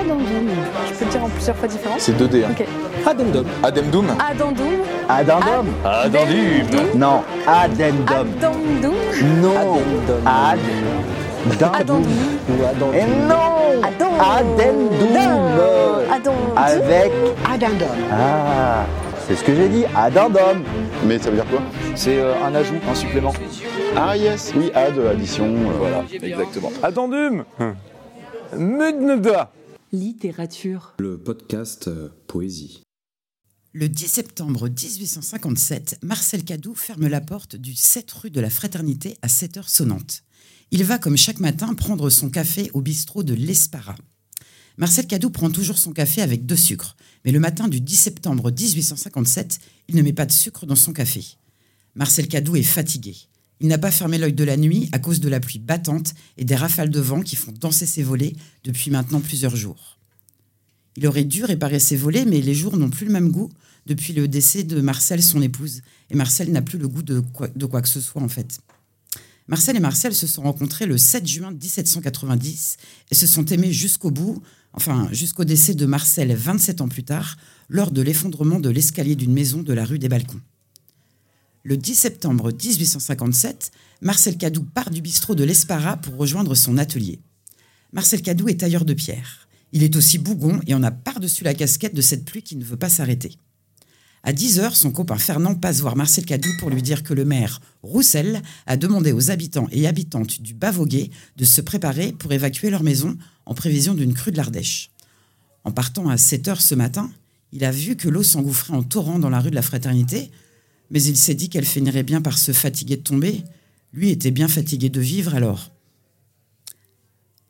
Addendum. Je peux le dire en plusieurs fois différentes C'est 2D. Hein. Ok. Addendum. Addendum Addendum. Addendum Addendum. Non, addendum. Addendum. Non. Ou addendum. Et non. Addendum Addendum. Avec... Addendum. Ah, c'est ce que j'ai dit, addendum. Mais ça veut dire quoi? C'est euh, un ajout, un supplément. Ah yes, oui, add, addition. euh, Voilà, exactement. Addendum Mudneda Littérature. Le podcast euh, Poésie. Le 10 septembre 1857, Marcel Cadou ferme la porte du 7 rue de la Fraternité à 7 heures sonnantes. Il va, comme chaque matin, prendre son café au bistrot de l'Espara. Marcel Cadou prend toujours son café avec deux sucres, mais le matin du 10 septembre 1857, il ne met pas de sucre dans son café. Marcel Cadou est fatigué. Il n'a pas fermé l'œil de la nuit à cause de la pluie battante et des rafales de vent qui font danser ses volets depuis maintenant plusieurs jours. Il aurait dû réparer ses volets, mais les jours n'ont plus le même goût depuis le décès de Marcel, son épouse. Et Marcel n'a plus le goût de quoi, que ce soit, en fait. Marcel et Marcel se sont rencontrés le 7 juin 1790 et se sont aimés jusqu'au bout, enfin jusqu'au décès de Marcel 27 ans plus tard, lors de l'effondrement de l'escalier d'une maison de la rue des Balcons. Le 10 septembre 1857, Marcel Cadou part du bistrot de l'Espara pour rejoindre son atelier. Marcel Cadou est tailleur de pierre. Il est aussi bougon et en a par-dessus la casquette de cette pluie qui ne veut pas s'arrêter. À 10 heures, son copain Fernand passe voir Marcel Cadou pour lui dire que le maire Roussel a demandé aux habitants et habitantes du Bavoguet de se préparer pour évacuer leur maison en prévision d'une crue de l'Ardèche. En partant à 7 heures ce matin, il a vu que l'eau s'engouffrait en torrent dans la rue de la Fraternité, mais il s'est dit qu'elle finirait bien par se fatiguer de tomber. Lui était bien fatigué de vivre alors.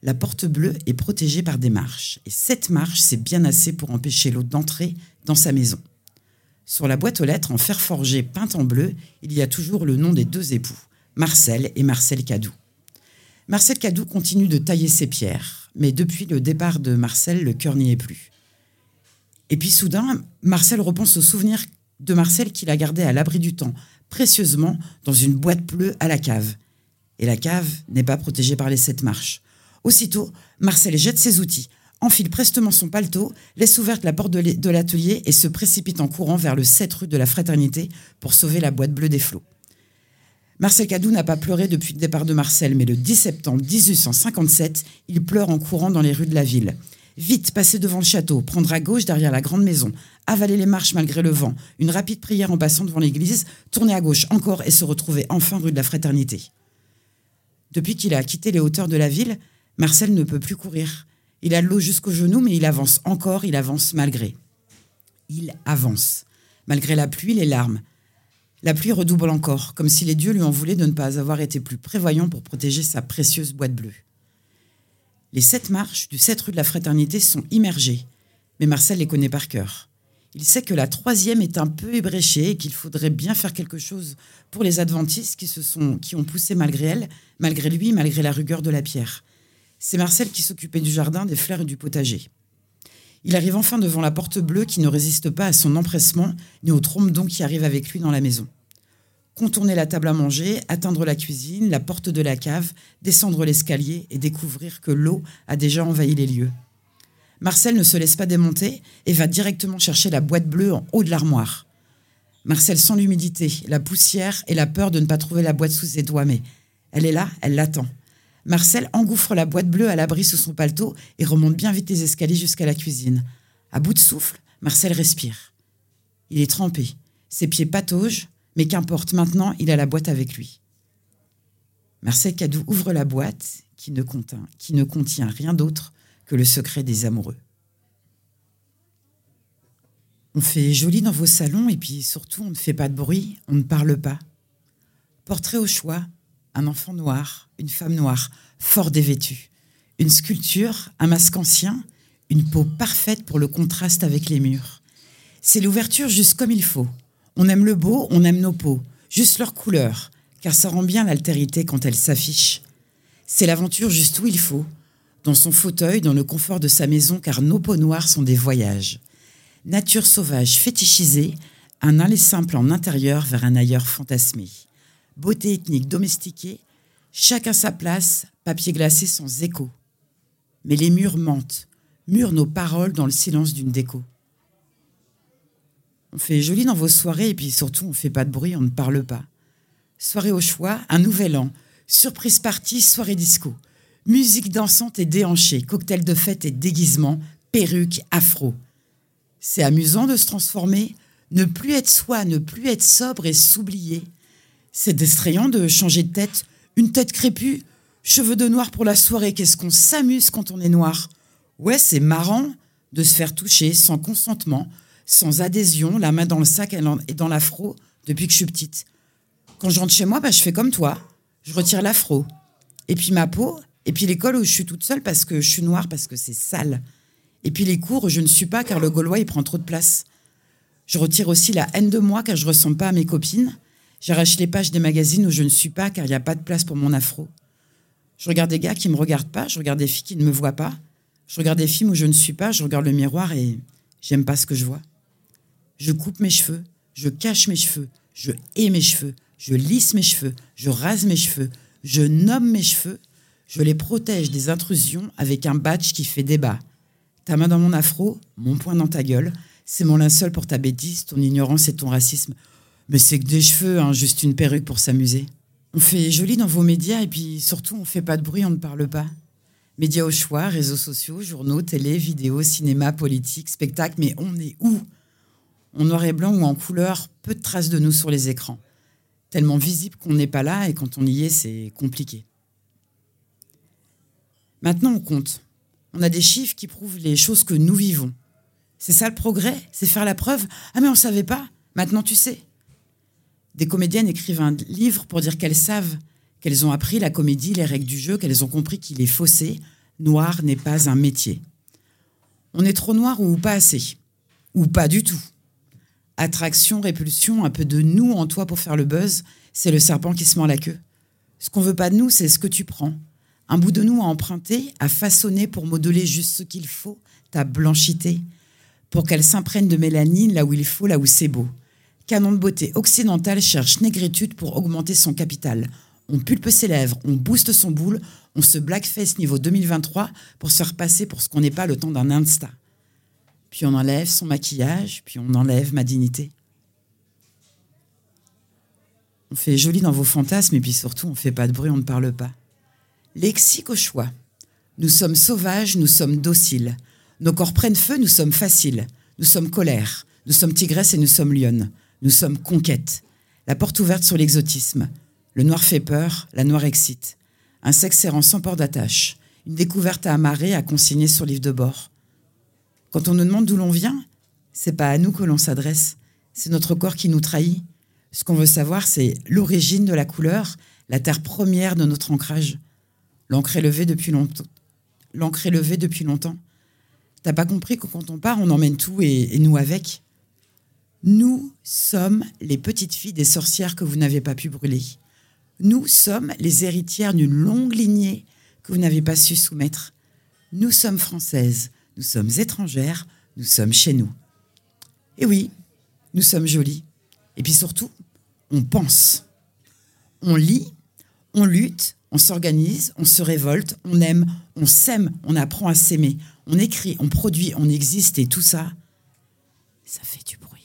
La porte bleue est protégée par des marches, et cette marche, c'est bien assez pour empêcher l'eau d'entrer dans sa maison. Sur la boîte aux lettres en fer forgé peinte en bleu, il y a toujours le nom des deux époux, Marcel et Marcel Cadou. Marcel Cadou continue de tailler ses pierres, mais depuis le départ de Marcel, le cœur n'y est plus. Et puis soudain, Marcel repense au souvenir de Marcel qu'il a gardé à l'abri du temps, précieusement, dans une boîte bleue à la cave. Et la cave n'est pas protégée par les sept marches. Aussitôt, Marcel jette ses outils, enfile prestement son paletot, laisse ouverte la porte de l'atelier et se précipite en courant vers le 7 rue de la Fraternité pour sauver la boîte bleue des flots. Marcel Cadou n'a pas pleuré depuis le départ de Marcel, mais le 10 septembre 1857, il pleure en courant dans les rues de la ville. Vite, passer devant le château, prendre à gauche derrière la grande maison, avaler les marches malgré le vent, une rapide prière en passant devant l'église, tourner à gauche encore et se retrouver enfin rue de la Fraternité. Depuis qu'il a quitté les hauteurs de la ville, Marcel ne peut plus courir. Il a de l'eau jusqu'aux genoux, mais il avance encore, il avance malgré. Il avance, malgré la pluie, les larmes. La pluie redouble encore, comme si les dieux lui en voulaient de ne pas avoir été plus prévoyants pour protéger sa précieuse boîte bleue. Les sept marches du 7 rue de la Fraternité sont immergées, mais Marcel les connaît par cœur. Il sait que la troisième est un peu ébréchée et qu'il faudrait bien faire quelque chose pour les adventistes qui, se sont, qui ont poussé malgré elle, malgré lui, malgré la rugueur de la pierre. C'est Marcel qui s'occupait du jardin, des fleurs et du potager. Il arrive enfin devant la porte bleue qui ne résiste pas à son empressement ni au trompe-don qui arrive avec lui dans la maison. Contourner la table à manger, atteindre la cuisine, la porte de la cave, descendre l'escalier et découvrir que l'eau a déjà envahi les lieux. Marcel ne se laisse pas démonter et va directement chercher la boîte bleue en haut de l'armoire. Marcel sent l'humidité, la poussière et la peur de ne pas trouver la boîte sous ses doigts, mais elle est là, elle l'attend. Marcel engouffre la boîte bleue à l'abri sous son paletot et remonte bien vite les escaliers jusqu'à la cuisine. À bout de souffle, Marcel respire. Il est trempé, ses pieds pataugent, mais qu'importe, maintenant il a la boîte avec lui. Marcel Cadou ouvre la boîte qui ne contient, qui ne contient rien d'autre que le secret des amoureux. On fait joli dans vos salons et puis surtout on ne fait pas de bruit, on ne parle pas. Portrait au choix, un enfant noir, une femme noire, fort dévêtue. Une sculpture, un masque ancien, une peau parfaite pour le contraste avec les murs. C'est l'ouverture juste comme il faut. On aime le beau, on aime nos peaux, juste leur couleur, car ça rend bien l'altérité quand elle s'affiche. C'est l'aventure juste où il faut, dans son fauteuil, dans le confort de sa maison, car nos peaux noires sont des voyages. Nature sauvage fétichisée, un aller simple en intérieur vers un ailleurs fantasmé. Beauté ethnique domestiquée, chacun sa place, papier glacé sans écho. Mais les murs mentent, murent nos paroles dans le silence d'une déco. On fait joli dans vos soirées et puis surtout on fait pas de bruit, on ne parle pas. Soirée au choix, un nouvel an, surprise party, soirée disco. Musique dansante et déhanchée, cocktail de fête et déguisement, perruque, afro. C'est amusant de se transformer, ne plus être soi, ne plus être sobre et s'oublier. C'est distrayant de changer de tête, une tête crépue, cheveux de noir pour la soirée, qu'est-ce qu'on s'amuse quand on est noir? Ouais, c'est marrant de se faire toucher sans consentement, sans adhésion, la main dans le sac et dans l'afro depuis que je suis petite. Quand je rentre chez moi, bah, je fais comme toi. Je retire l'afro. Et puis ma peau, et puis l'école où je suis toute seule parce que je suis noire, parce que c'est sale. Et puis les cours, je ne suis pas car le Gaulois, il prend trop de place. Je retire aussi la haine de moi car je ressemble pas à mes copines. J'arrache les pages des magazines où je ne suis pas car il n'y a pas de place pour mon afro. Je regarde des gars qui ne me regardent pas, je regarde des filles qui ne me voient pas. Je regarde des films où je ne suis pas, je regarde le miroir et j'aime pas ce que je vois. Je coupe mes cheveux, je cache mes cheveux, je hais mes cheveux, je lisse mes cheveux, je rase mes cheveux, je nomme mes cheveux, je les protège des intrusions avec un badge qui fait débat. Ta main dans mon afro, mon poing dans ta gueule, c'est mon linceul pour ta bêtise, ton ignorance et ton racisme. Mais c'est que des cheveux, hein, juste une perruque pour s'amuser. On fait joli dans vos médias et puis surtout on fait pas de bruit, on ne parle pas. Médias au choix, réseaux sociaux, journaux, télé, vidéos, cinéma, politique, spectacle, mais on est où? En noir et blanc ou en couleur, peu de traces de nous sur les écrans. Tellement visible qu'on n'est pas là et quand on y est, c'est compliqué. Maintenant, on compte. On a des chiffres qui prouvent les choses que nous vivons. C'est ça le progrès, c'est faire la preuve? Ah mais on ne savait pas, maintenant tu sais. Des comédiennes écrivent un livre pour dire qu'elles savent, qu'elles ont appris la comédie, les règles du jeu, qu'elles ont compris qu'il est faussé. Noir n'est pas un métier. On est trop noir ou pas assez, ou pas du tout? Attraction, répulsion, un peu de nous en toi pour faire le buzz, c'est le serpent qui se mord la queue. Ce qu'on veut pas de nous, c'est ce que tu prends. Un bout de nous à emprunter, à façonner pour modeler juste ce qu'il faut, ta blanchité, pour qu'elle s'imprègne de mélanine là où il faut, là où c'est beau. Canon de beauté occidental cherche négritude pour augmenter son capital. On pulpe ses lèvres, on booste son boule, on se blackface niveau 2023 pour se repasser pour ce qu'on n'est pas le temps d'un Insta. Puis on enlève son maquillage, puis on enlève ma dignité. On fait joli dans vos fantasmes et puis surtout on fait pas de bruit, on ne parle pas. Lexique au choix. Nous sommes sauvages, nous sommes dociles. Nos corps prennent feu, nous sommes faciles. Nous sommes colère, nous sommes tigresse et nous sommes lionne. Nous sommes conquête. La porte ouverte sur l'exotisme. Le noir fait peur, la noire excite. Un sexe errant sans port d'attache. Une découverte à amarrer, à consigner sur livre de bord. Quand on nous demande d'où l'on vient, c'est pas à nous que l'on s'adresse. C'est notre corps qui nous trahit. Ce qu'on veut savoir, c'est l'origine de la couleur, la terre première de notre ancrage. L'encre est levée depuis longtemps. L'encre est levée depuis longtemps. T'as pas compris que quand on part, on emmène tout et, et nous avec? Nous sommes les petites filles des sorcières que vous n'avez pas pu brûler. Nous sommes les héritières d'une longue lignée que vous n'avez pas su soumettre. Nous sommes françaises, nous sommes étrangères, nous sommes chez nous. Et oui, nous sommes jolies. Et puis surtout, on pense. On lit, on lutte, on s'organise, on se révolte, on aime, on s'aime, on apprend à s'aimer, on écrit, on produit, on existe et tout ça, ça fait du bruit.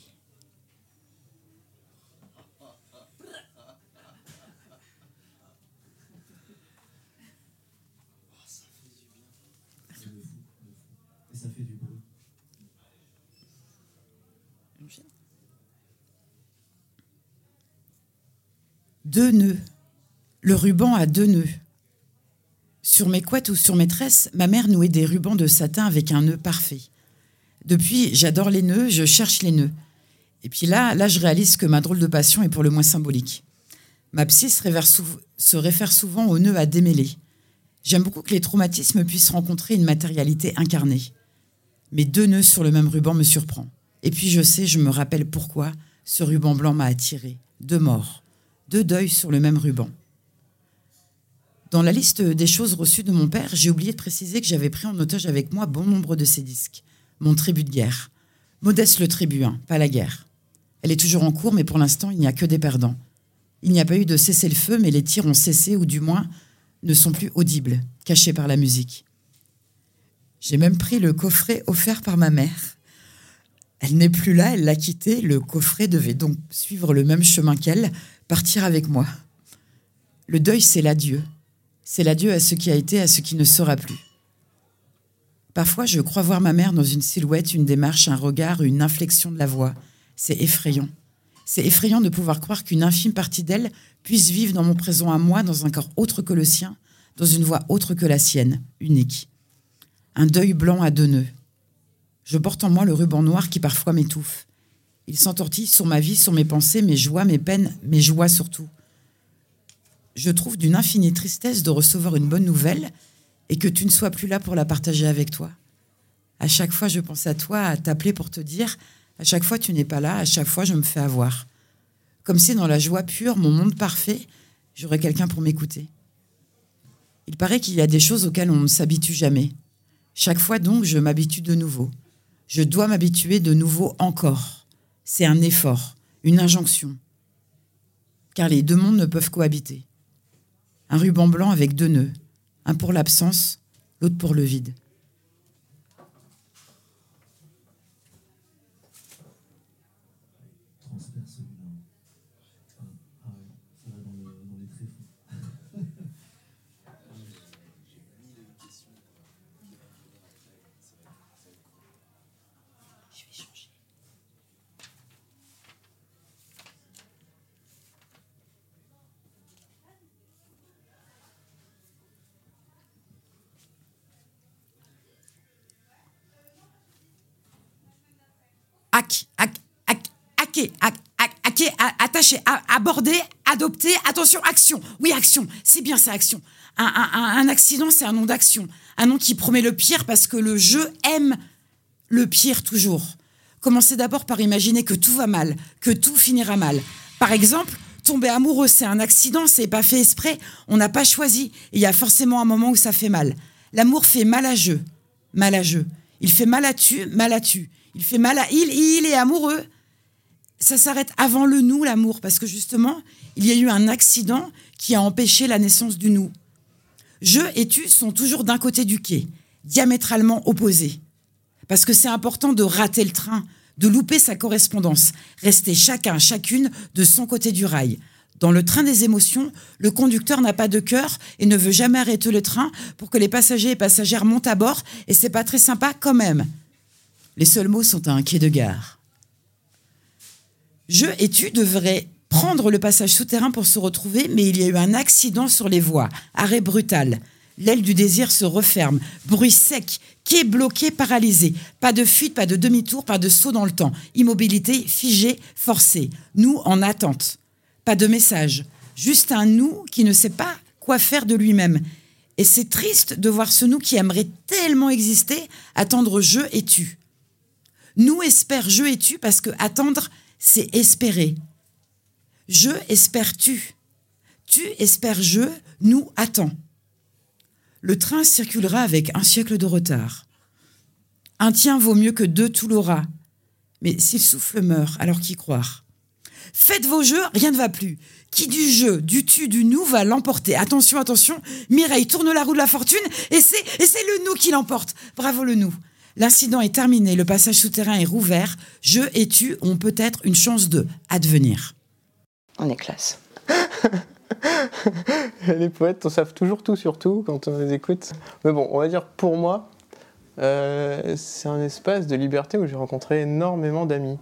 Deux nœuds. Le ruban a deux nœuds. Sur mes couettes ou sur mes tresses, ma mère nouait des rubans de satin avec un nœud parfait. Depuis, j'adore les nœuds, je cherche les nœuds. Et puis là, là, je réalise que ma drôle de passion est pour le moins symbolique. Ma psy se réfère, sou- se réfère souvent aux nœuds à démêler. J'aime beaucoup que les traumatismes puissent rencontrer une matérialité incarnée. Mais deux nœuds sur le même ruban me surprend. Et puis je sais, je me rappelle pourquoi ce ruban blanc m'a attiré. Deux morts, deux deuils sur le même ruban. Dans la liste des choses reçues de mon père, j'ai oublié de préciser que j'avais pris en otage avec moi bon nombre de ses disques. Mon tribut de guerre. Modeste le tribut, hein, pas la guerre. Elle est toujours en cours, mais pour l'instant, il n'y a que des perdants. Il n'y a pas eu de cessez-le-feu, mais les tirs ont cessé, ou du moins ne sont plus audibles, cachés par la musique. J'ai même pris le coffret offert par ma mère. Elle n'est plus là, elle l'a quitté. Le coffret devait donc suivre le même chemin qu'elle, partir avec moi. Le deuil, c'est l'adieu. C'est l'adieu à ce qui a été, à ce qui ne sera plus. Parfois, je crois voir ma mère dans une silhouette, une démarche, un regard, une inflexion de la voix. C'est effrayant. C'est effrayant de pouvoir croire qu'une infime partie d'elle puisse vivre dans mon présent à moi, dans un corps autre que le sien, dans une voix autre que la sienne, unique. Un deuil blanc à deux nœuds. Je porte en moi le ruban noir qui parfois m'étouffe. Il s'entortille sur ma vie, sur mes pensées, mes joies, mes peines, mes joies surtout. Je trouve d'une infinie tristesse de recevoir une bonne nouvelle et que tu ne sois plus là pour la partager avec toi. À chaque fois, je pense à toi, à t'appeler pour te dire, à chaque fois, tu n'es pas là, à chaque fois, je me fais avoir. Comme si dans la joie pure, mon monde parfait, j'aurais quelqu'un pour m'écouter. Il paraît qu'il y a des choses auxquelles on ne s'habitue jamais. Chaque fois donc, je m'habitue de nouveau. Je dois m'habituer de nouveau encore. C'est un effort, une injonction. Car les deux mondes ne peuvent cohabiter. Un ruban blanc avec deux nœuds, un pour l'absence, l'autre pour le vide. Hack, hack, hack, hacker, hack, hack, hacker, attacher, aborder, adopter, attention, action. Oui, action, c'est bien ça, action. Un, un- accident, c'est un nom d'action. Un nom qui promet le pire parce que le jeu aime le pire toujours. Commencez d'abord par imaginer que tout va mal, que tout finira mal. Par exemple, tomber amoureux, c'est un accident, c'est pas fait exprès, on n'a pas choisi. Il y a forcément un moment où ça fait mal. L'amour fait mal à jeu, mal à jeu. Il fait mal à tu, mal à tu. Il fait mal à il, est amoureux. Ça s'arrête avant le nous, l'amour, parce que justement, il y a eu un accident qui a empêché la naissance du nous. Je et tu sont toujours d'un côté du quai, diamétralement opposés. Parce que c'est important de rater le train, de louper sa correspondance, rester chacun, chacune de son côté du rail. Dans le train des émotions, le conducteur n'a pas de cœur et ne veut jamais arrêter le train pour que les passagers et passagères montent à bord, et c'est pas très sympa quand même. Les seuls mots sont à un quai de gare. Je et tu devraient prendre le passage souterrain pour se retrouver, mais il y a eu un accident sur les voies. Arrêt brutal. L'aile du désir se referme. Bruit sec. Quai bloqué, paralysé. Pas de fuite, pas de demi-tour, pas de saut dans le temps. Immobilité figée, forcée. Nous en attente. Pas de message. Juste un nous qui ne sait pas quoi faire de lui-même. Et c'est triste de voir ce nous qui aimerait tellement exister attendre je et tu. Nous espère je et tu parce que attendre, c'est espérer. Je espère tu. Tu espères je, nous attend. Le train circulera avec un siècle de retard. Un tien vaut mieux que deux tout l'aura. Mais si le souffle meurt, alors qui croire? Faites vos jeux, rien ne va plus. Qui du jeu, du tu, du nous va l'emporter? Attention, attention, Mireille tourne la roue de la fortune et c'est, et c'est le nous qui l'emporte. Bravo le nous. L'incident est terminé, le passage souterrain est rouvert. Je et tu ont peut-être une chance de advenir. On est classe. les poètes, on savent toujours tout sur tout quand on les écoute. Mais bon, on va dire pour moi, euh, c'est un espace de liberté où j'ai rencontré énormément d'amis.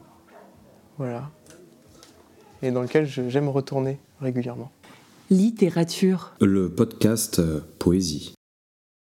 Voilà. Et dans lequel j'aime retourner régulièrement. Littérature. Le podcast euh, Poésie.